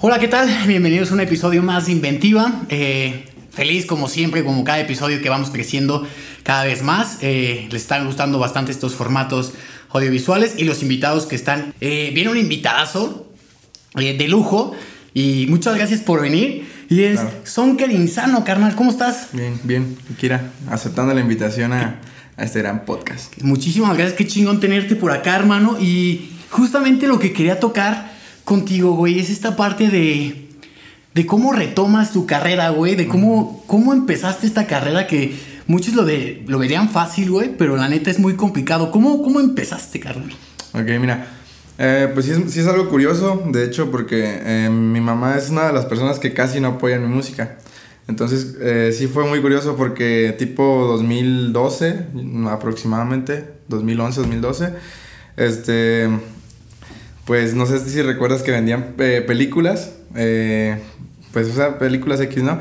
Hola, ¿qué tal? Bienvenidos a un episodio más de Inventiva. Eh, feliz como siempre, como cada episodio que vamos creciendo cada vez más. Eh, les están gustando bastante estos formatos audiovisuales y los invitados que están. Eh, viene un invitadazo de lujo y muchas gracias por venir. Y es Sonker Insano, carnal, ¿cómo estás? Bien, bien, Kira, aceptando la invitación a, a este gran podcast. Muchísimas gracias, qué chingón tenerte por acá, hermano. Y justamente lo que quería tocar contigo, güey, es esta parte de, de cómo retomas tu carrera, güey, de cómo, cómo empezaste esta carrera que muchos lo, de, lo verían fácil, güey, pero la neta es muy complicado. ¿Cómo, cómo empezaste, carnal? Ok, mira. Eh, pues sí es, sí es, algo curioso, de hecho, porque eh, mi mamá es una de las personas que casi no apoyan mi música. Entonces, eh, sí fue muy curioso porque tipo 2012, aproximadamente, 2011, 2012, este, pues no sé si recuerdas que vendían eh, películas, eh, pues o sea, películas X, ¿no?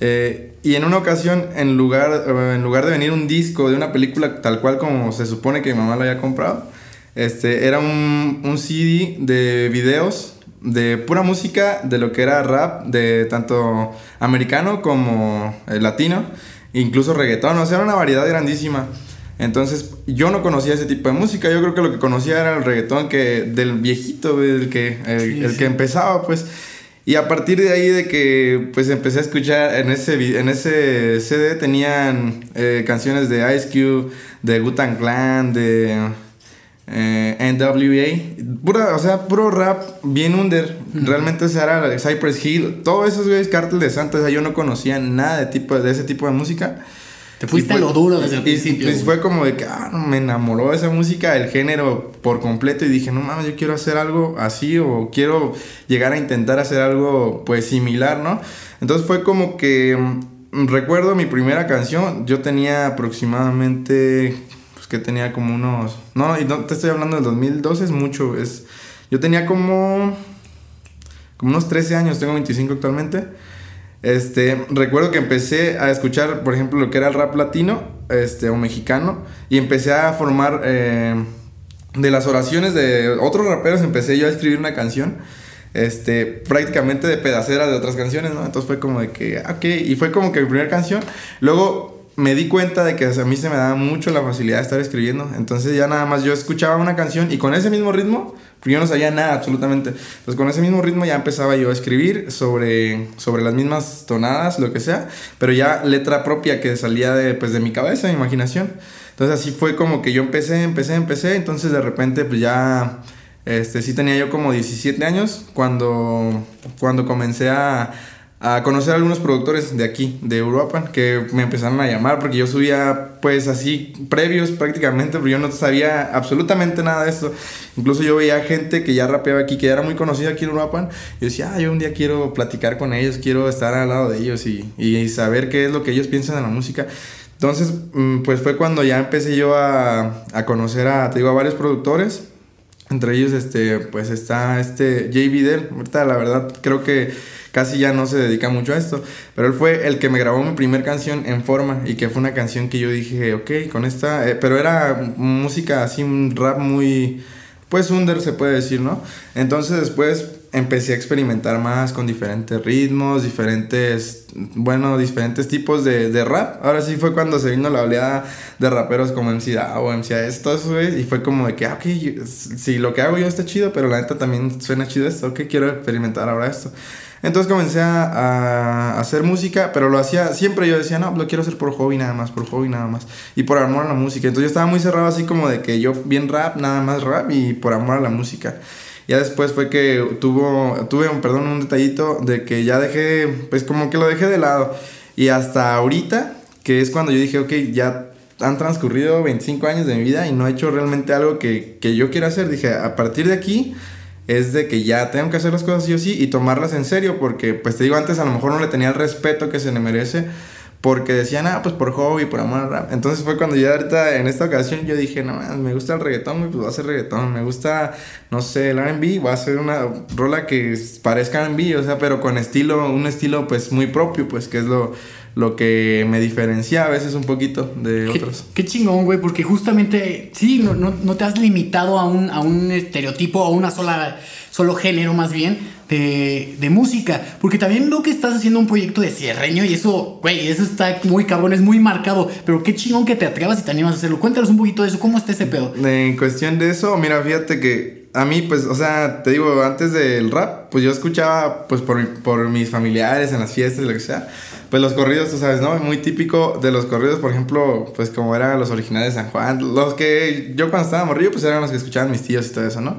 Eh, y en una ocasión, en lugar, en lugar de venir un disco de una película tal cual como se supone que mi mamá lo había comprado, este, era un, un CD de videos de pura música de lo que era rap, de tanto americano como latino, incluso reggaetón, o sea, era una variedad grandísima. Entonces, yo no conocía ese tipo de música. Yo creo que lo que conocía era el reggaetón que, del viejito, el que, el, que empezaba, pues. Y a partir de ahí de que pues empecé a escuchar en ese, en ese CD tenían eh, canciones de Ice Cube, de Gutan Clan, de eh, NWA, pura, o sea, puro rap bien under. Realmente ese era Cypress Hill, todos esos güeyes, Cartel de Santa, o sea, yo no conocía nada de, tipo, de ese tipo de música. Te fuiste lo duro desde el principio. Pues fue como de que ah, me enamoró esa música, el género por completo y dije, no mames, yo quiero hacer algo así o quiero llegar a intentar hacer algo pues similar, ¿no? Entonces fue como que mm, recuerdo mi primera canción, yo tenía aproximadamente, pues que tenía como unos, no, y no te estoy hablando del 2012, es mucho, es, yo tenía como, como unos 13 años, tengo 25 actualmente. Este, recuerdo que empecé a escuchar, por ejemplo, lo que era el rap latino, este, o mexicano, y empecé a formar eh, de las oraciones de otros raperos, empecé yo a escribir una canción, este, prácticamente de pedacera de otras canciones. Entonces fue como de que, ah, ok, y fue como que mi primera canción. Luego me di cuenta de que a mí se me daba mucho la facilidad de estar escribiendo, entonces ya nada más yo escuchaba una canción y con ese mismo ritmo yo no sabía nada absolutamente. Entonces con ese mismo ritmo ya empezaba yo a escribir sobre, sobre las mismas tonadas, lo que sea, pero ya letra propia que salía de, pues, de mi cabeza, de mi imaginación. Entonces así fue como que yo empecé, empecé, empecé, entonces de repente pues ya, este, sí tenía yo como 17 años cuando, cuando comencé a a conocer a algunos productores de aquí, de Europa, que me empezaron a llamar porque yo subía pues así previos prácticamente, pero yo no sabía absolutamente nada de esto. Incluso yo veía gente que ya rapeaba aquí, que ya era muy conocida aquí en Europa, y decía, ah, yo un día quiero platicar con ellos, quiero estar al lado de ellos y, y saber qué es lo que ellos piensan de la música. Entonces, mm, pues fue cuando ya empecé yo a, a conocer a, te digo, a varios productores. Entre ellos, este, pues está este JB Dell. Ahorita, la verdad, creo que casi ya no se dedica mucho a esto. Pero él fue el que me grabó mi primer canción en forma y que fue una canción que yo dije, ok, con esta, eh, pero era música así, un rap muy, pues under se puede decir, ¿no? Entonces después empecé a experimentar más con diferentes ritmos, diferentes, bueno, diferentes tipos de, de, rap. Ahora sí fue cuando se vino la oleada de raperos como MC o MC estos, güey, y fue como de que, ah, ok, si lo que hago yo está chido, pero la neta también suena chido esto, ok, quiero experimentar ahora esto. Entonces comencé a, hacer música, pero lo hacía, siempre yo decía, no, lo quiero hacer por hobby nada más, por hobby nada más. Y por amor a la música. Entonces yo estaba muy cerrado así como de que yo bien rap, nada más rap y por amor a la música. Ya después fue que tuvo, tuve un, perdón, un detallito de que ya dejé, pues como que lo dejé de lado. Y hasta ahorita, que es cuando yo dije, ok, ya han transcurrido 25 años de mi vida y no he hecho realmente algo que, que yo quiero hacer. Dije, a partir de aquí es de que ya tengo que hacer las cosas sí o sí y tomarlas en serio, porque pues te digo antes a lo mejor no le tenía el respeto que se le merece, porque decían, ah, pues por hobby, por amor al rap. Entonces fue cuando ya ahorita, en esta ocasión, yo dije, no, me gusta el reggaetón, pues voy a hacer reggaetón. Me gusta, no sé, el RB, voy a hacer una rola que parezca RB, o sea, pero con estilo, un estilo pues muy propio, pues que es lo, lo que me diferencia a veces un poquito de otros. Qué chingón, güey, porque justamente, sí, no, no, te has limitado a un, a un estereotipo, a una sola, solo género más bien, de, de, música. Porque también veo que estás haciendo un proyecto de cierreño y eso, güey, eso está muy cabrón, es muy marcado. Pero qué chingón que te atrevas y te animas a hacerlo. Cuéntanos un poquito de eso, ¿cómo está ese pedo? En cuestión de eso, mira, fíjate que a mí, pues, o sea, te digo, antes del rap, pues yo escuchaba, pues, por, por mis familiares en las fiestas, lo que sea, pues los corridos, tú sabes, ¿no? Muy típico de los corridos, por ejemplo, pues como eran los originales de San Juan, los que yo cuando estaba morrido, pues eran los que escuchaban mis tíos y todo eso, ¿no?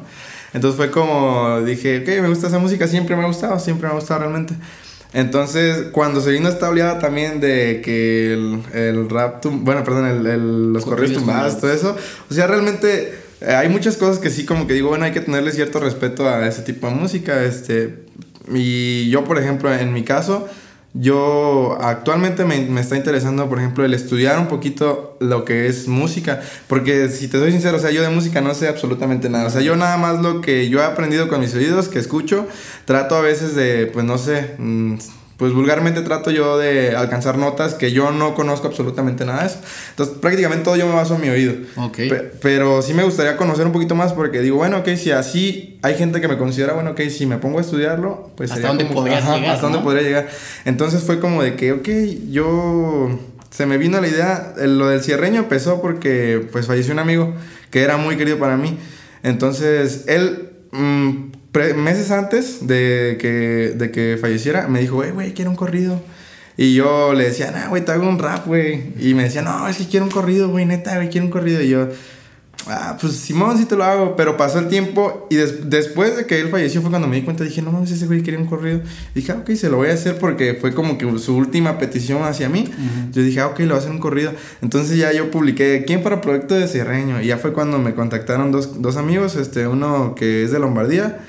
Entonces fue como, dije, ok, me gusta esa música, siempre me ha gustado, siempre me ha gustado realmente. Entonces, cuando se vino esta oleada también de que el, el rap, bueno, perdón, el, el, los corridos tumbados, todo eso, o sea, realmente eh, hay muchas cosas que sí, como que digo, bueno, hay que tenerle cierto respeto a ese tipo de música. Este, y yo, por ejemplo, en mi caso, yo actualmente me, me, está interesando, por ejemplo, el estudiar un poquito lo que es música. Porque si te soy sincero, o sea, yo de música no sé absolutamente nada. O sea, yo nada más lo que yo he aprendido con mis oídos, que escucho, trato a veces de, pues no sé. Mmm, pues vulgarmente trato yo de alcanzar notas que yo no conozco absolutamente nada de eso. Entonces, prácticamente todo yo me baso en mi oído. Ok. pero sí me gustaría conocer un poquito más porque digo, bueno, ok, si así hay gente que me considera, bueno, ok, si me pongo a estudiarlo, pues ¿Hasta dónde podría llegar? ¿Hasta dónde podría llegar? Entonces fue como de que, ok, yo... Se me vino la idea, lo del cierreño empezó porque pues falleció un amigo que era muy querido para mí. Entonces, él... Mmm, meses antes de que, de que falleciera, me dijo, güey, güey, quiero un corrido. Y yo le decía, nah, güey, te hago un rap, güey. Y me decía, no, es que quiero un corrido, güey, neta, güey, quiero un corrido. Y yo, ah, pues Simón, sí te lo hago. Pero pasó el tiempo y después de que él falleció fue cuando me di cuenta, dije, no mames, ese güey quería un corrido. Y dije, ah, ok, se lo voy a hacer porque fue como que su última petición hacia mí. Yo dije, ah, ok, le voy a hacer un corrido. Entonces ya yo publiqué, ¿quién para Proyecto de Cierreño? Y ya fue cuando me contactaron dos, dos amigos, este, uno que es de Lombardía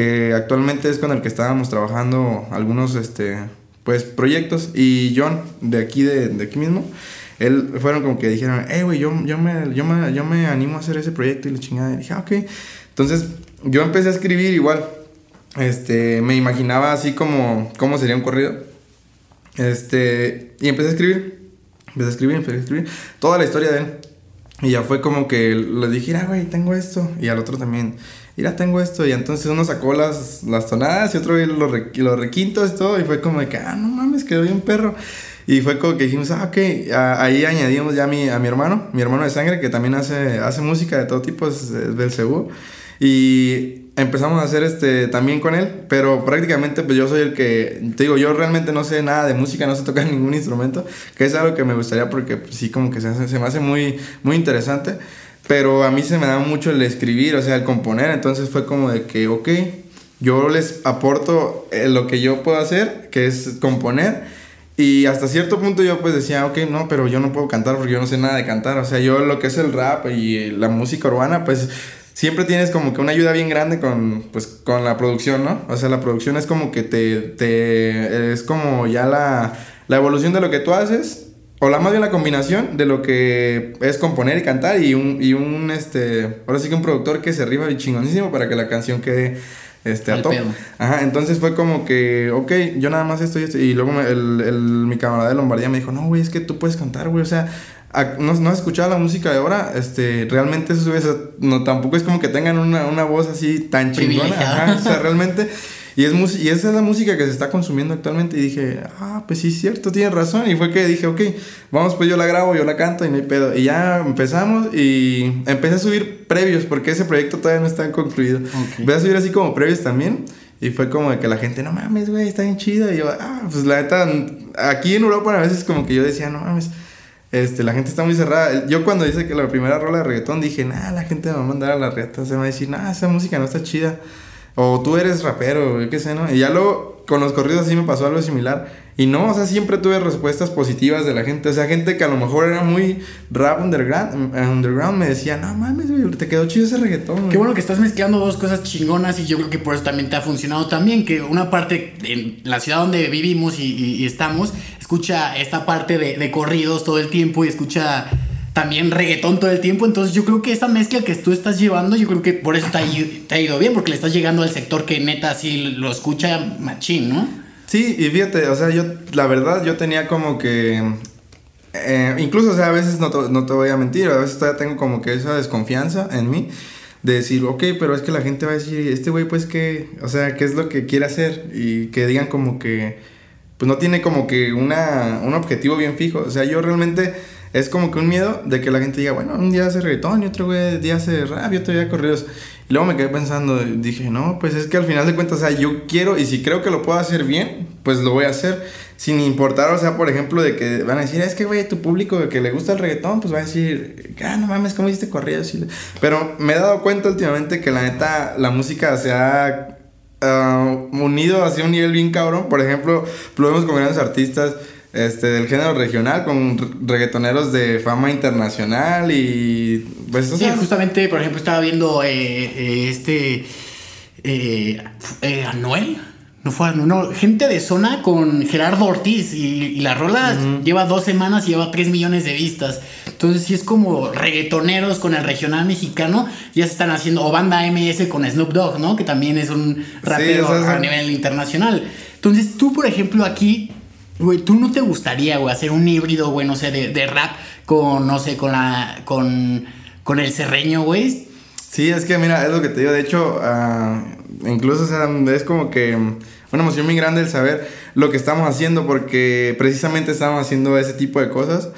que actualmente es con el que estábamos trabajando algunos este, pues, proyectos. Y John, de aquí, de, de aquí mismo, él fueron como que dijeron, hey, güey, yo, yo, me, yo, me, yo me animo a hacer ese proyecto y la chingada. Y dije, ah, ok. Entonces, yo empecé a escribir igual. Este, me imaginaba así como cómo sería un corrido. Este, y empecé a escribir. Empecé a escribir, empecé a escribir. Toda la historia de él. Y ya fue como que le dije, ah, güey, tengo esto. Y al otro también mira, tengo esto. Y entonces uno sacó las, las tonadas y otro los, los requintos y todo. Y fue como de que, ah, no mames, quedó bien perro. Y fue como que dijimos, ah, ok, ahí añadimos ya a mi, a mi hermano, mi hermano de sangre, que también hace, hace música de todo tipo, es, del Cebú. Y empezamos a hacer este también con él, pero prácticamente pues yo soy el que, te digo, yo realmente no sé nada de música, no sé tocar ningún instrumento, que es algo que me gustaría porque pues, sí como que se, hace, se me hace muy, muy interesante. Pero a mí se me da mucho el escribir, o sea, el componer. Entonces fue como de que, ok, yo les aporto eh, lo que yo puedo hacer, que es componer. Y hasta cierto punto yo pues decía, ok, no, pero yo no puedo cantar porque yo no sé nada de cantar. O sea, yo lo que es el rap y la música urbana, pues siempre tienes como que una ayuda bien grande con, pues, con la producción, ¿no? O sea, la producción es como que te, te es como ya la, la evolución de lo que tú haces o la más bien la combinación de lo que es componer y cantar y un, y un este, ahora sí que un productor que se arriba y chingonísimo para que la canción quede este, a top. Ajá, entonces fue como que, ok, yo nada más esto y esto. Y luego el, el, mi camarada de Lombardía me dijo, no, güey, es que tú puedes cantar, güey, o sea, no, no has escuchado la música de ahora, este, realmente eso, no, tampoco es como que tengan una, una voz así tan chingona, ajá, o sea, realmente... Y, es y esa es la música que se está consumiendo actualmente. Y dije, ah, pues sí, es cierto, tienes razón. Y fue que dije, ok, vamos, pues yo la grabo, yo la canto y no hay pedo. Y ya empezamos y empecé a subir previos porque ese proyecto todavía no está concluido. Voy a subir así como previos también. Y fue como de que la gente, no mames, güey, está bien chido. Y yo, ah, pues la neta, aquí en Europa a veces como que yo decía, no mames. Este, la gente está muy cerrada. Yo cuando dice que la primera rola de reggaetón dije, nah, la gente me va a mandar a la reta. Se me va a decir, nah, esa música no está chida. O tú eres rapero, yo qué sé, ¿no? Y ya luego con los corridos así me pasó algo similar. Y no, o sea, siempre tuve respuestas positivas de la gente. O sea, gente que a lo mejor era muy rap underground, underground me decía, no mames, te quedó chido ese reggaetón. Qué bueno que estás mezclando dos cosas chingonas y yo creo que por eso también te ha funcionado también. Que una parte en la ciudad donde vivimos y, estamos, escucha esta parte de corridos todo el tiempo y escucha también reggaetón todo el tiempo. Entonces yo creo que esa mezcla que tú estás llevando, yo creo que por eso te ha, ido, bien, porque le estás llegando al sector que neta así lo escucha machín, ¿no? Sí, y fíjate, o sea, yo, la verdad, yo tenía como que... Eh, incluso, o sea, a veces no te, no te voy a mentir, a veces todavía tengo como que esa desconfianza en mí de decir, ok, pero es que la gente va a decir, este güey, pues, ¿qué? O sea, ¿qué es lo que quiere hacer? Y que digan como que, pues, no tiene como que una, un objetivo bien fijo. O sea, yo realmente es como que un miedo de que la gente diga, bueno, un día hace reggaetón y otro güey día hace rap y otro día corridos. Y luego me quedé pensando, dije, no, pues es que al final de cuentas, o sea, yo quiero y si creo que lo puedo hacer bien, pues lo voy a hacer. Sin importar, o sea, por ejemplo, de que van a decir, es que, güey, tu público que le gusta el reggaetón, pues va a decir, ah, no mames, ¿cómo hiciste corridos? Pero me he dado cuenta últimamente que la neta, la música se ha uh, unido hacia un nivel bien cabrón. Por ejemplo, lo vemos con grandes artistas este, del género regional con reggaetoneros de fama internacional y pues sí, justamente por ejemplo estaba viendo eh, eh, este eh, Anuel. No fue no, gente de zona con Gerardo Ortiz y, la rola lleva dos semanas y lleva tres millones de vistas. Entonces sí es como reggaetoneros con el regional mexicano ya se están haciendo o banda MS con Snoop Dogg no que también es un rapero a nivel internacional. Entonces tú por ejemplo aquí Güey, ¿tú no te gustaría, güey, hacer un híbrido, güey, no sé, de, rap con, no sé, con la. con. con el serreño, güey? Sí, es que mira, es lo que te digo. De hecho, uh, incluso es como que una emoción muy grande el saber lo que estamos haciendo, porque precisamente estamos haciendo ese tipo de cosas.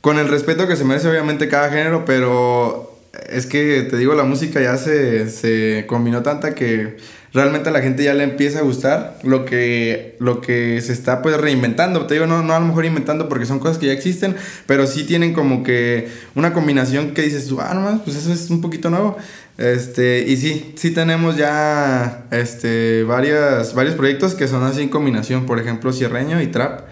Con el respeto que se merece, obviamente, cada género, pero es que te digo, la música ya se, se combinó tanta que realmente a la gente ya le empieza a gustar lo que, lo que se está pues reinventando. Te digo, no, no a lo mejor inventando porque son cosas que ya existen, pero sí tienen como que una combinación que dices, ah, no pues eso es un poquito nuevo. Este, y sí, sí tenemos ya este, varias, varios proyectos que son así en combinación, por ejemplo, Cierreño y Trap.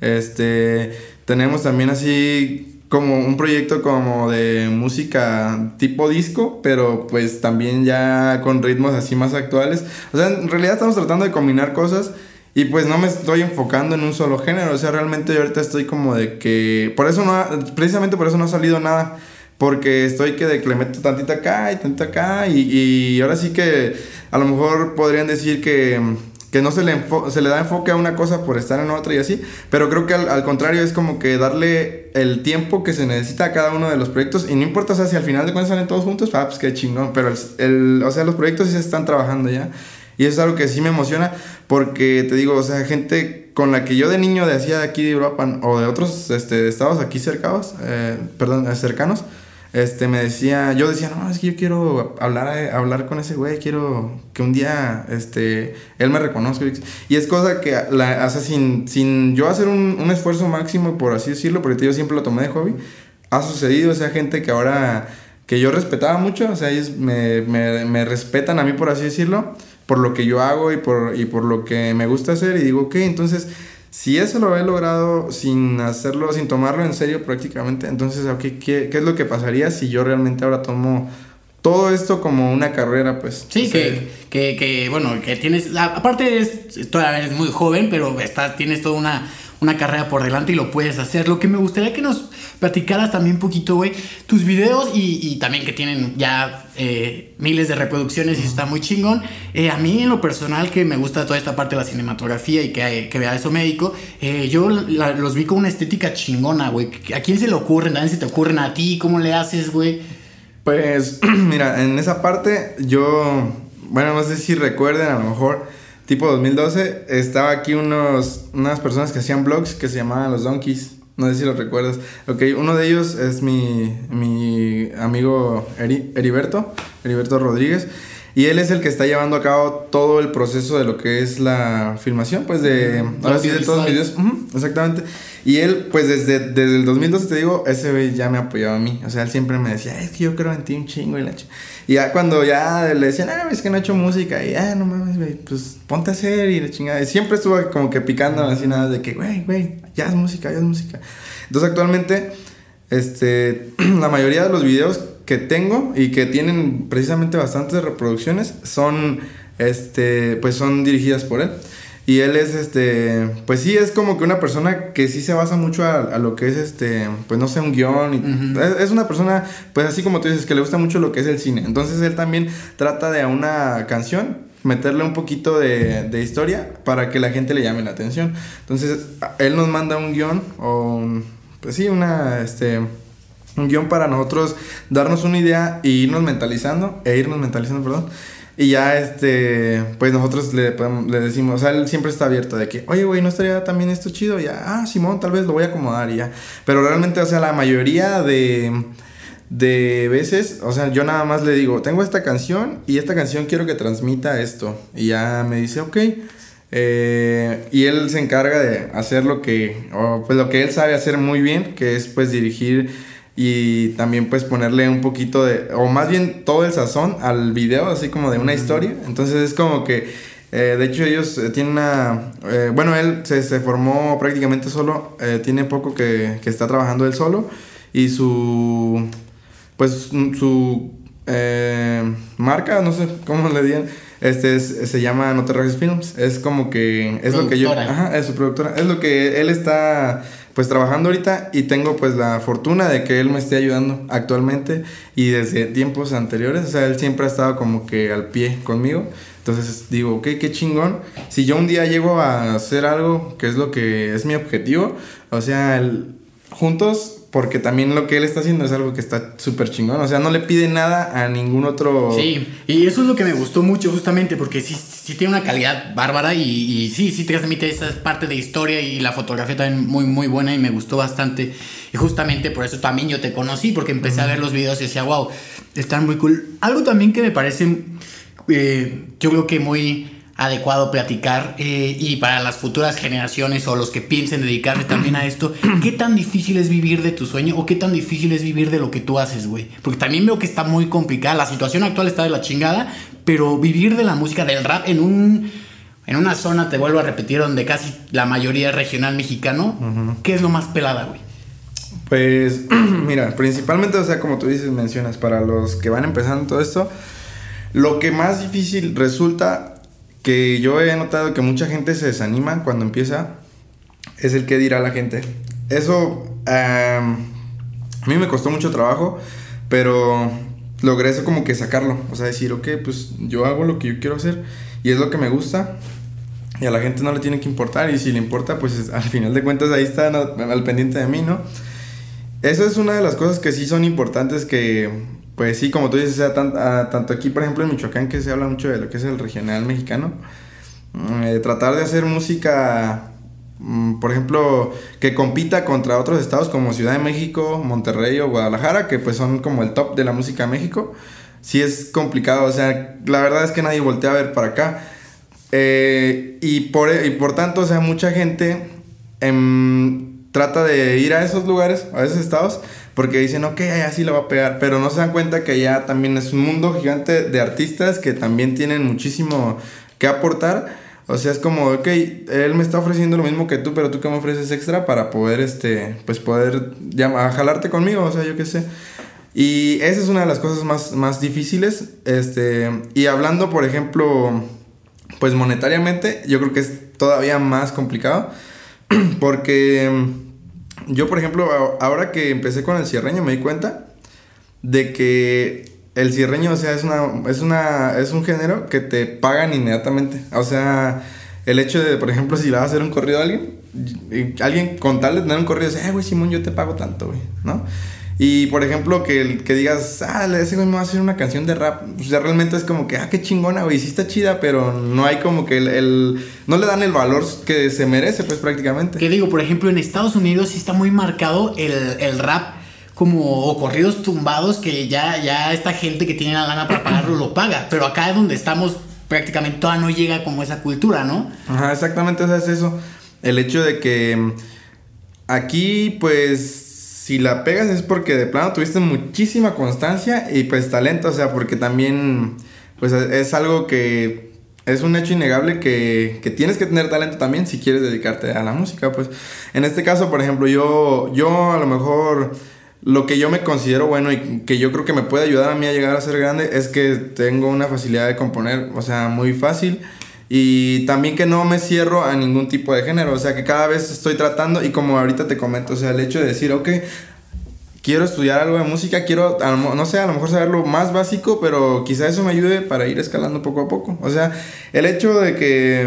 Este, tenemos también así como un proyecto como de música tipo disco, pero pues también ya con ritmos así más actuales. O sea, en realidad estamos tratando de combinar cosas y pues no me estoy enfocando en un solo género. O sea, realmente yo ahorita estoy como de que... Por eso no... precisamente por eso no ha salido nada. Porque estoy que de que le meto tantito acá y tantito acá. Y, y ahora sí que a lo mejor podrían decir que que no se le, se le da enfoque a una cosa por estar en otra y así, pero creo que al, contrario es como que darle el tiempo que se necesita a cada uno de los proyectos y no importa, o sea, si al final de cuentas salen todos juntos, ah, pues qué chingón, pero el, o sea, los proyectos sí se están trabajando ya y eso es algo que sí me emociona porque te digo, o sea, gente con la que yo de niño de hacía de aquí de Europa o de otros este, estados aquí cercanos, eh, perdón, cercanos, este, me decía, yo decía, no, es que yo quiero hablar, hablar con ese güey, quiero que un día, este, él me reconozca. Y es cosa que, la, o sin, sin yo hacer un, un, esfuerzo máximo, por así decirlo, porque yo siempre lo tomé de hobby, ha sucedido esa gente que ahora, que yo respetaba mucho, o sea, ellos me, me, me respetan a mí, por así decirlo, por lo que yo hago y por, y por lo que me gusta hacer, y digo, ok, entonces si eso lo he logrado sin hacerlo, sin tomarlo en serio prácticamente, entonces, ¿qué, ¿qué, es lo que pasaría si yo realmente ahora tomo todo esto como una carrera, pues? Sí, que, que, que, bueno, que tienes, aparte es, todavía eres muy joven, pero estás, tienes toda una, una carrera por delante y lo puedes hacer. Lo que me gustaría que nos platicaras también un poquito, güey, tus videos y, también que tienen ya eh, miles de reproducciones y está muy chingón. Eh, a mí en lo personal que me gusta toda esta parte de la cinematografía y que, que vea eso médico, eh, yo los vi con una estética chingona, güey. ¿A quién se le ocurren? ¿A se te ocurren a ti? ¿Cómo le haces, güey? Pues, mira, en esa parte yo, bueno, no sé si recuerden, a lo mejor tipo 2012, estaba aquí unos, unas personas que hacían blogs que se llamaban Los Donkeys. No sé si lo recuerdas. Ok, uno de ellos es mi, mi amigo Heriberto, Heriberto Rodríguez. Y él es el que está llevando a cabo todo el proceso de lo que es la filmación, pues de... Ahora sí, de todos los videos. exactamente. Y él, pues desde, desde el 2012, te digo, ese güey ya me apoyaba a mí. O sea, él siempre me decía, es que yo creo en ti un chingo y la Y ya cuando ya le decían, ah, es que no he hecho música. Y, ah, no mames, güey, pues ponte a hacer y la chingada. Y siempre estuvo como que picando así nada de que, güey, güey, ya es música, ya es música. Entonces actualmente, este, la mayoría de los videos que tengo y que tienen precisamente bastantes reproducciones son, este, pues son dirigidas por él. Y él es, este, pues sí, es como que una persona que sí se basa mucho a, lo que es, este, pues no sé, un guion. es, una persona, pues así como tú dices, que le gusta mucho lo que es el cine. Entonces él también trata de a una canción meterle un poquito de, de historia para que la gente le llame la atención. Entonces él nos manda un guion o, pues sí, una, este un guion para nosotros darnos una idea e irnos mentalizando, e irnos mentalizando, perdón. Y ya, este, pues nosotros le, le decimos, o sea, él siempre está abierto de que, oye, güey, ¿no estaría también esto chido? Y ya, ah, Simón, tal vez lo voy a acomodar y ya. Pero realmente, o sea, la mayoría de, de veces, o sea, yo nada más le digo, tengo esta canción y esta canción quiero que transmita esto. Y ya me dice, ok. Eh, y él se encarga de hacer lo que, o pues lo que él sabe hacer muy bien, que es pues dirigir y también pues ponerle un poquito de, o más bien todo el sazón al video, así como de una historia. Entonces es como que, eh, de hecho ellos eh, tienen una, eh, bueno, él se, se, formó prácticamente solo, tiene poco que, que, está trabajando él solo y su, pues su marca, no sé cómo le digan. Este se llama No Te Films. Es como que. Es lo que yo. Ajá, es su productora. Es lo que él está pues trabajando ahorita y tengo pues la fortuna de que él me esté ayudando actualmente y desde tiempos anteriores, o sea, él siempre ha estado como que al pie conmigo. Entonces digo, ok, qué chingón. Si yo un día llego a hacer algo que es lo que es mi objetivo, o sea, juntos porque también lo que él está haciendo es algo que está súper chingón. O sea, no le pide nada a ningún otro. Sí, y eso es lo que me gustó mucho, justamente, porque sí, sí tiene una calidad bárbara y, y sí, sí transmite esa parte de historia y la fotografía también muy, muy buena y me gustó bastante. Y justamente por eso también yo te conocí, porque empecé a ver los videos y decía, wow, están muy cool. Algo también que me parece, eh, yo creo que muy adecuado platicar eh, y para las futuras generaciones o los que piensen dedicarse también a esto, ¿qué tan difícil es vivir de tu sueño o qué tan difícil es vivir de lo que tú haces, güey? Porque también veo que está muy complicada, la situación actual está de la chingada, pero vivir de la música, del rap en un... En una zona, te vuelvo a repetir, donde casi la mayoría es regional mexicano, ¿qué es lo más pelada, güey? Pues, mira, principalmente, o sea, como tú dices, mencionas, para los que van empezando todo esto, lo que más difícil resulta que yo he notado que mucha gente se desanima cuando empieza es el que dirá la gente. Eso a mí me costó mucho trabajo, pero logré eso como que sacarlo. O sea, decir, ok, pues yo hago lo que yo quiero hacer y es lo que me gusta. Y a la gente no le tiene que importar. Y si le importa, pues al final de cuentas ahí está al pendiente de mí, ¿no? Eso es una de las cosas que sí son importantes que pues sí, como tú dices, sea, tanto aquí, por ejemplo, en Michoacán, que se habla mucho de lo que es el regional mexicano, mm, eh, tratar de hacer música, mm, por ejemplo, que compita contra otros estados como Ciudad de México, Monterrey o Guadalajara, que pues son como el top de la música en México, sí es complicado, o sea, la verdad es que nadie voltea a ver para acá. Eh, y, por, y por tanto, o sea, mucha gente em, trata de ir a esos lugares, a esos estados, porque dicen, ok, así lo va a pegar, pero no se dan cuenta que ya también es un mundo gigante de artistas que también tienen muchísimo que aportar. O sea, es como, ok, él me está ofreciendo lo mismo que tú, pero tú que me ofreces extra para poder, este, pues poder ya, jalarte conmigo, o sea, yo qué sé. Y esa es una de las cosas más, más difíciles. Este, y hablando, por ejemplo, pues monetariamente, yo creo que es todavía más complicado. Porque yo, por ejemplo, ahora que empecé con el cierreño, me di cuenta de que el cierreño, o sea, es una, es una, es un género que te pagan inmediatamente. O sea, el hecho de, por ejemplo, si vas a hacer un corrido a alguien, alguien con tal de tener un corrido, dice, eh, güey, Simón, yo te pago tanto, güey, ¿no? Y por ejemplo, que, que digas, ah, ese güey me va a hacer una canción de rap. O sea, realmente es como que, ah, qué chingona, güey, sí está chida, pero no hay como que el, No le dan el valor que se merece, pues prácticamente. ¿Qué digo? Por ejemplo, en Estados Unidos sí está muy marcado el, el rap como o corridos tumbados que ya, ya esta gente que tiene la lana para pagarlo lo paga. Pero acá es donde estamos, prácticamente todavía no llega como esa cultura, ¿no? Ajá, exactamente, o sea, es eso. El hecho de que aquí, pues si la pegas es porque de plano tuviste muchísima constancia y pues talento, o sea, porque también pues es algo que es un hecho innegable que, que, tienes que tener talento también si quieres dedicarte a la música, pues. En este caso, por ejemplo, yo, yo a lo mejor lo que yo me considero bueno y que yo creo que me puede ayudar a mí a llegar a ser grande es que tengo una facilidad de componer, o sea, muy fácil y también que no me cierro a ningún tipo de género, o sea que cada vez estoy tratando y como ahorita te comento, o sea, el hecho de decir, ok, quiero estudiar algo de música, quiero, no sé, a lo mejor saber lo más básico, pero quizá eso me ayude para ir escalando poco a poco. O sea, el hecho de que,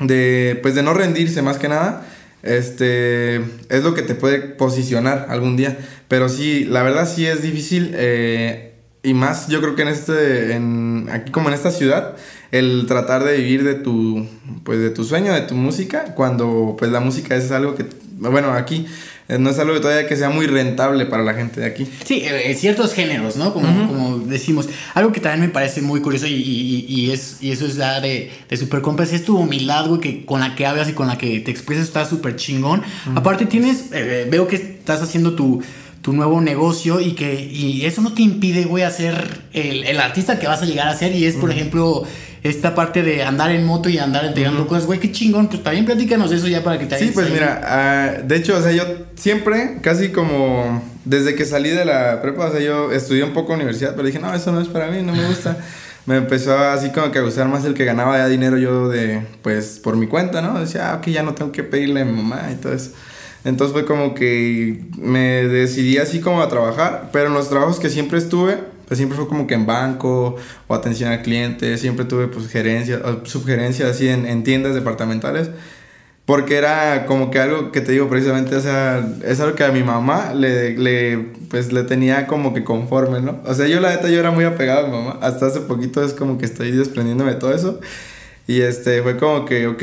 de, pues de no rendirse más que nada, este, es lo que te puede posicionar algún día. Pero sí, la verdad sí es difícil. Eh, y más yo creo que en este, en, aquí como en esta ciudad, el tratar de vivir de tu, pues de tu sueño, de tu música, cuando pues la música es algo que, bueno, aquí eh, no es algo que todavía que sea muy rentable para la gente de aquí. Sí, eh, ciertos géneros, ¿no? Como, como decimos. Algo que también me parece muy curioso y, y, es, y eso es ya de, de super compras, es tu humildad, güey, que con la que hablas y con la que te expresas está súper chingón. Aparte tienes, eh, veo que estás haciendo tu tu nuevo negocio y que y eso no te impide, güey, hacer el, el, artista que vas a llegar a ser y es, por ejemplo, esta parte de andar en moto y andar entregando cosas, güey, qué chingón. Pues también platícanos eso ya para que te Sí, pues mira, uh, de hecho, o sea, yo siempre, casi como desde que salí de la prepa, o sea, yo estudié un poco universidad, pero dije, no, eso no es para mí, no me gusta. me empezó así como que a gustar más el que ganaba ya dinero yo de, pues, por mi cuenta, ¿no? Decía, ah, ok, ya no tengo que pedirle a mi mamá y todo eso. Entonces fue como que me decidí así como a trabajar, pero en los trabajos que siempre estuve, pues siempre fue como que en banco o atención al cliente, siempre tuve pues gerencia, subgerencia así en, en, tiendas departamentales, porque era como que algo que te digo precisamente, o sea, es algo que a mi mamá le, le, pues le tenía como que conforme, ¿no? O sea, yo la neta yo era muy apegado a mi mamá, hasta hace poquito es como que estoy desprendiéndome de todo eso, y este, fue como que, ok,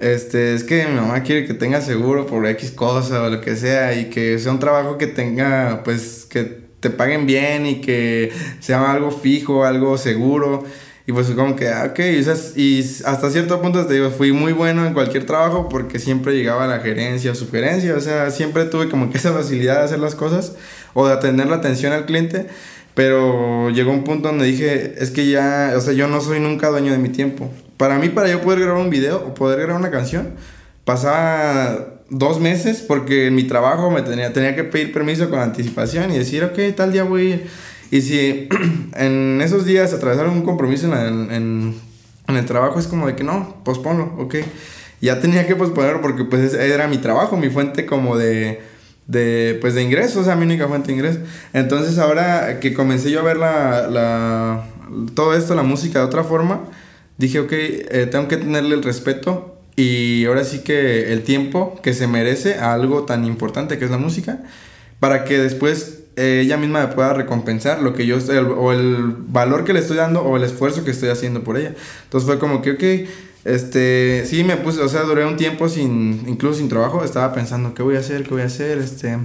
este, es que mi mamá quiere que tenga seguro por X cosa o lo que sea y que sea un trabajo que tenga, pues, que te paguen bien y que sea algo fijo, algo seguro. Y pues como que, ah, ok, y, hasta cierto punto te digo, fui muy bueno en cualquier trabajo porque siempre llegaba a la gerencia o sugerencia, o sea, siempre tuve como que esa facilidad de hacer las cosas o de atender la atención al cliente, pero llegó un punto donde dije, es que ya, o sea, yo no soy nunca dueño de mi tiempo. Para mí, para yo poder grabar un video o poder grabar una canción, pasaba dos meses porque en mi trabajo me tenía, tenía que pedir permiso con anticipación y decir, ok, tal día voy a ir. Y si en esos días atravesaron un compromiso en, en, en, el trabajo, es como de que no, posponlo, ok. Ya tenía que posponerlo porque pues era mi trabajo, mi fuente como de, de, pues de ingresos, o sea, mi única fuente de ingresos. Entonces ahora que comencé yo a ver la, la, todo esto, la música de otra forma, dije, ok, eh, tengo que tenerle el respeto y ahora sí que el tiempo que se merece a algo tan importante que es la música, para que después eh, ella misma me pueda recompensar lo que yo estoy, o el valor que le estoy dando o el esfuerzo que estoy haciendo por ella. Entonces fue como que, ok, este, sí me puse, o sea, duré un tiempo sin, incluso sin trabajo, estaba pensando, ¿qué voy a hacer? ¿Qué voy a hacer? Este,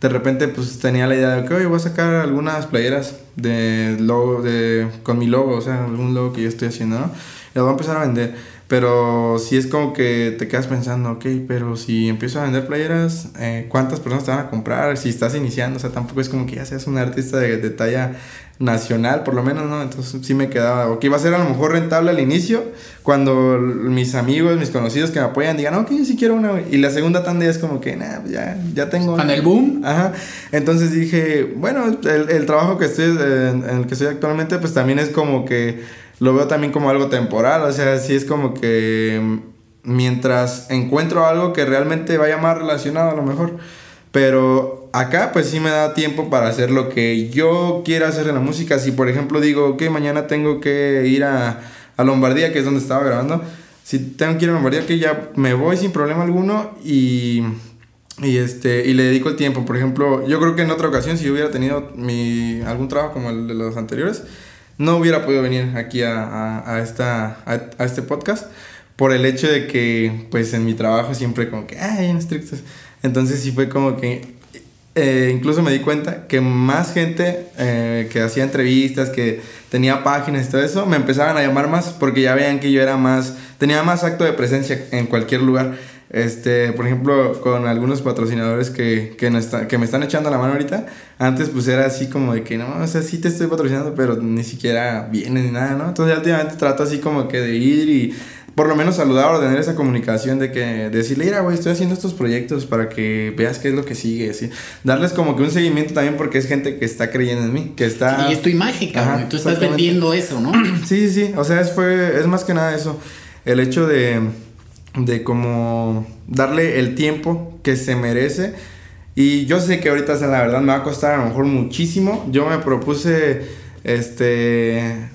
de repente pues tenía la idea de que, oye, voy a sacar algunas playeras de logo, de, con mi logo, o sea, algún logo que yo estoy haciendo, ¿no? Y las voy a empezar a vender. Pero sí es como que te quedas pensando, ok, pero si empiezo a vender playeras, eh, ¿cuántas personas te van a comprar? Si estás iniciando, o sea, tampoco es como que ya seas un artista de talla nacional, por lo menos, ¿no? Entonces sí me quedaba, o que iba a ser a lo mejor rentable al inicio, cuando mis amigos, mis conocidos que me apoyan digan, ok, sí quiero una, y la segunda tanda es como que, nah, ya, ya tengo. Con el boom. Ajá. Entonces dije, bueno, el, el trabajo que estoy, en el que estoy actualmente, pues también es como que lo veo también como algo temporal, o sea, sí es como que mm, mientras encuentro algo que realmente vaya más relacionado a lo mejor, pero acá pues sí me da tiempo para hacer lo que yo quiera hacer en la música, si por ejemplo digo que mañana tengo que ir a, a Lombardía, que es donde estaba grabando, si tengo que ir a Lombardía, que ya me voy sin problema alguno y... Y, este, y le dedico el tiempo. Por ejemplo, yo creo que en otra ocasión, si yo hubiera tenido mi, algún trabajo como el de los anteriores, no hubiera podido venir aquí a, a, esta, a, este podcast por el hecho de que, pues, en mi trabajo siempre como que, ay, estrictos. Entonces sí fue como que, eh, incluso me di cuenta que más gente eh, que hacía entrevistas, que tenía páginas y todo eso, me empezaban a llamar más porque ya veían que yo era más, tenía más acto de presencia en cualquier lugar. Este, por ejemplo, con algunos patrocinadores que, que, que me están echando la mano ahorita, antes pues era así como de que no, o sea, sí te estoy patrocinando, pero ni siquiera viene ni nada, ¿no? Entonces últimamente trato así como que de ir y por lo menos saludar o tener esa comunicación de que decirle, mira, güey, estoy haciendo estos proyectos para que veas qué es lo que sigue, así. Darles como que un seguimiento también porque es gente que está creyendo en mí, que está... Y es tu imagen, cabrón, tú estás vendiendo eso, ¿no? sí, sí, sí, o sea, es, fue, es más que nada eso, el hecho de de como darle el tiempo que se merece. Y yo sé que ahorita, la verdad, me va a costar a lo mejor muchísimo. Yo me propuse, este,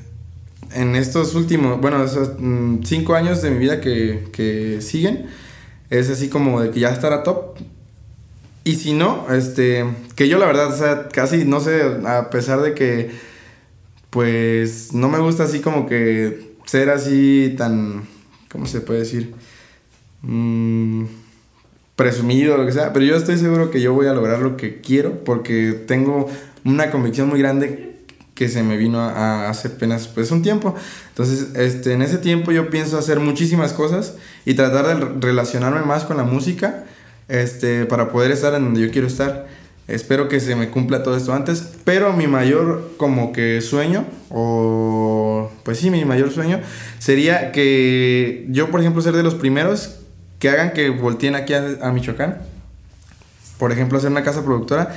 en estos últimos, bueno, esos mm, cinco años de mi vida que, que siguen, es así como de que ya estará top. Y si no, este, que yo la verdad, o sea, casi, no sé, a pesar de que, pues, no me gusta así como que ser así tan, ¿cómo se puede decir? Mm, presumido lo que sea, pero yo estoy seguro que yo voy a lograr lo que quiero porque tengo una convicción muy grande que se me vino a, hace apenas pues un tiempo. Entonces, este, en ese tiempo yo pienso hacer muchísimas cosas y tratar de relacionarme más con la música este, para poder estar en donde yo quiero estar. Espero que se me cumpla todo esto antes, pero mi mayor como que sueño, o pues sí, mi mayor sueño sería que yo, por ejemplo, ser de los primeros que hagan que volteen aquí a, a Michoacán. Por ejemplo, hacer una casa productora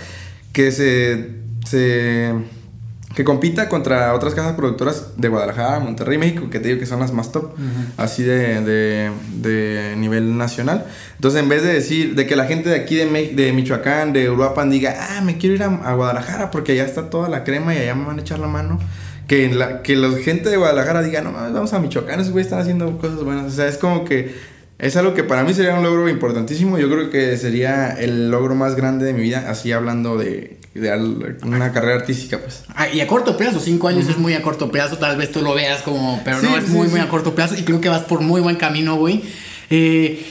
que se, se que compita contra otras casas productoras de Guadalajara, Monterrey, México, que te digo que son las más top, así de, de, de, nivel nacional. Entonces, en vez de decir, de que la gente de aquí de, de Michoacán, de Uruapan, diga, ah, me quiero ir a, Guadalajara porque allá está toda la crema y allá me van a echar la mano. Que la, que la gente de Guadalajara diga, no vamos a Michoacán, esos güeyes están haciendo cosas buenas. O sea, es como que es algo que para mí sería un logro importantísimo. Yo creo que sería el logro más grande de mi vida, así hablando de, una carrera artística, pues. Ah, y a corto plazo, cinco años es muy a corto plazo, tal vez tú lo veas como, pero no, es muy, muy a corto plazo y creo que vas por muy buen camino, güey. Eh,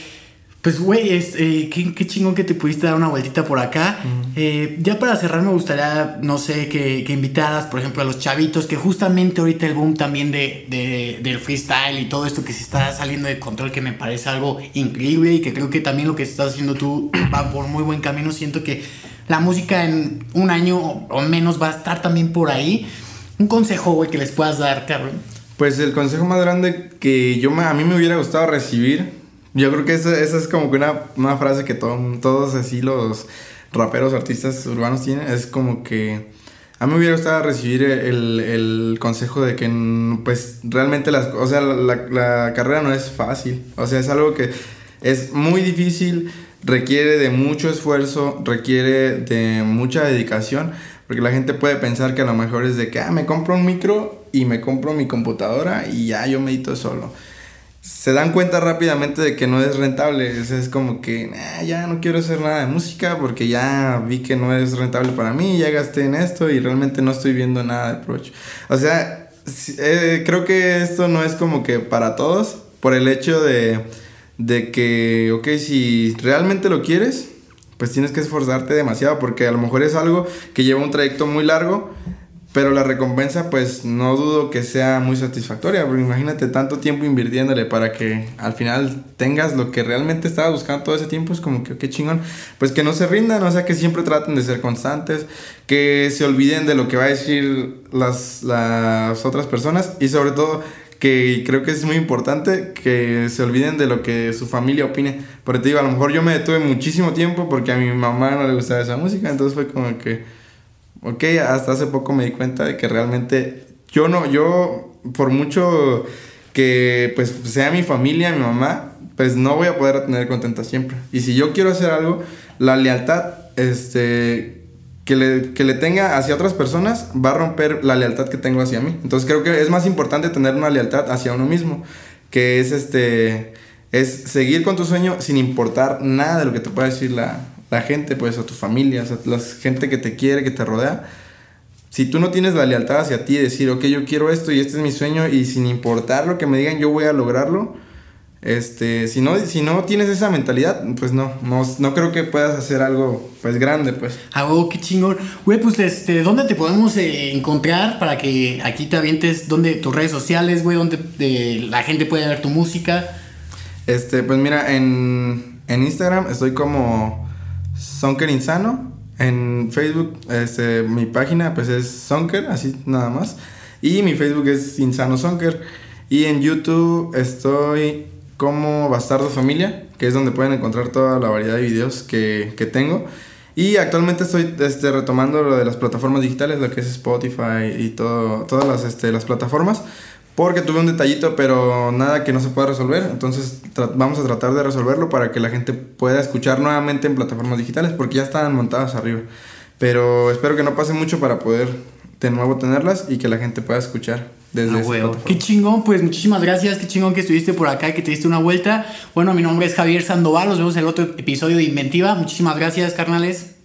pues, güey, es, eh, qué, chingón que te pudiste dar una vueltita por acá. Eh, ya para cerrar, me gustaría, no sé, que, que, invitaras, por ejemplo, a los chavitos, que justamente ahorita el boom también de, del freestyle y todo esto que se está saliendo de control, que me parece algo increíble y que creo que también lo que estás haciendo tú va por muy buen camino. Siento que la música en un año o menos va a estar también por ahí. Un consejo, güey, que les puedas dar, cabrón. Pues el consejo más grande que yo a mí me hubiera gustado recibir yo creo que esa, es como que una, una frase que todos así los raperos, artistas urbanos tienen. Es como que a mí me hubiera gustado recibir el, el consejo de que pues realmente las, o sea, la, la carrera no es fácil. O sea, es algo que es muy difícil, requiere de mucho esfuerzo, requiere de mucha dedicación. Porque la gente puede pensar que a lo mejor es de que, ah, me compro un micro y me compro mi computadora y ya yo medito solo se dan cuenta rápidamente de que no es rentable. Es, como que ya no quiero hacer nada de música porque ya vi que no es rentable para mí, ya gasté en esto y realmente no estoy viendo nada de provecho. O sea, eh, creo que esto no es como que para todos por el hecho de, de que, ok, si realmente lo quieres, pues tienes que esforzarte demasiado porque a lo mejor es algo que lleva un trayecto muy largo pero la recompensa, pues no dudo que sea muy satisfactoria, porque imagínate tanto tiempo invirtiéndole para que al final tengas lo que realmente estabas buscando todo ese tiempo, es como que qué chingón. Pues que no se rindan, o sea, que siempre traten de ser constantes, que se olviden de lo que va a decir las, las otras personas y sobre todo que creo que es muy importante que se olviden de lo que su familia opine. Porque te digo, a lo mejor yo me detuve muchísimo tiempo porque a mi mamá no le gustaba esa música, entonces fue como que ok, hasta hace poco me di cuenta de que realmente yo no, yo por mucho que pues sea mi familia, mi mamá, pues no voy a poder tener contenta siempre. Y si yo quiero hacer algo, la lealtad, este, que le, que le tenga hacia otras personas va a romper la lealtad que tengo hacia mí. Entonces creo que es más importante tener una lealtad hacia uno mismo, que es este, es seguir con tu sueño sin importar nada de lo que te pueda decir la, la gente, pues a tu familia, a la gente que te quiere, que te rodea. Si tú no tienes la lealtad hacia ti, decir, ok, yo quiero esto y este es mi sueño y sin importar lo que me digan, yo voy a lograrlo. Este, si no, si no tienes esa mentalidad, pues no, no, creo que puedas hacer algo, pues, grande, pues. Ah, oh, qué chingón. Güey, pues, este, ¿dónde te podemos eh, encontrar para que aquí te avientes, dónde, tus redes sociales, güey, donde la gente puede ver tu música? Este, pues mira, en, en Instagram estoy como Sonker Insano. En Facebook, este, mi página pues es Sonker, así nada más. Y mi Facebook es Insano Sonker. Y en YouTube estoy como Bastardo Familia, que es donde pueden encontrar toda la variedad de videos que, que tengo. Y actualmente estoy este, retomando lo de las plataformas digitales, lo que es Spotify y todo, todas las, este, las plataformas porque tuve un detallito, pero nada que no se pueda resolver. Entonces vamos a tratar de resolverlo para que la gente pueda escuchar nuevamente en plataformas digitales, porque ya están montadas arriba. Pero espero que no pase mucho para poder de nuevo tenerlas y que la gente pueda escuchar desde ah, Qué chingón, pues muchísimas gracias, qué chingón que estuviste por acá y que te diste una vuelta. Bueno, mi nombre es Javier Sandoval, nos vemos en el otro episodio de Inventiva. Muchísimas gracias, carnales.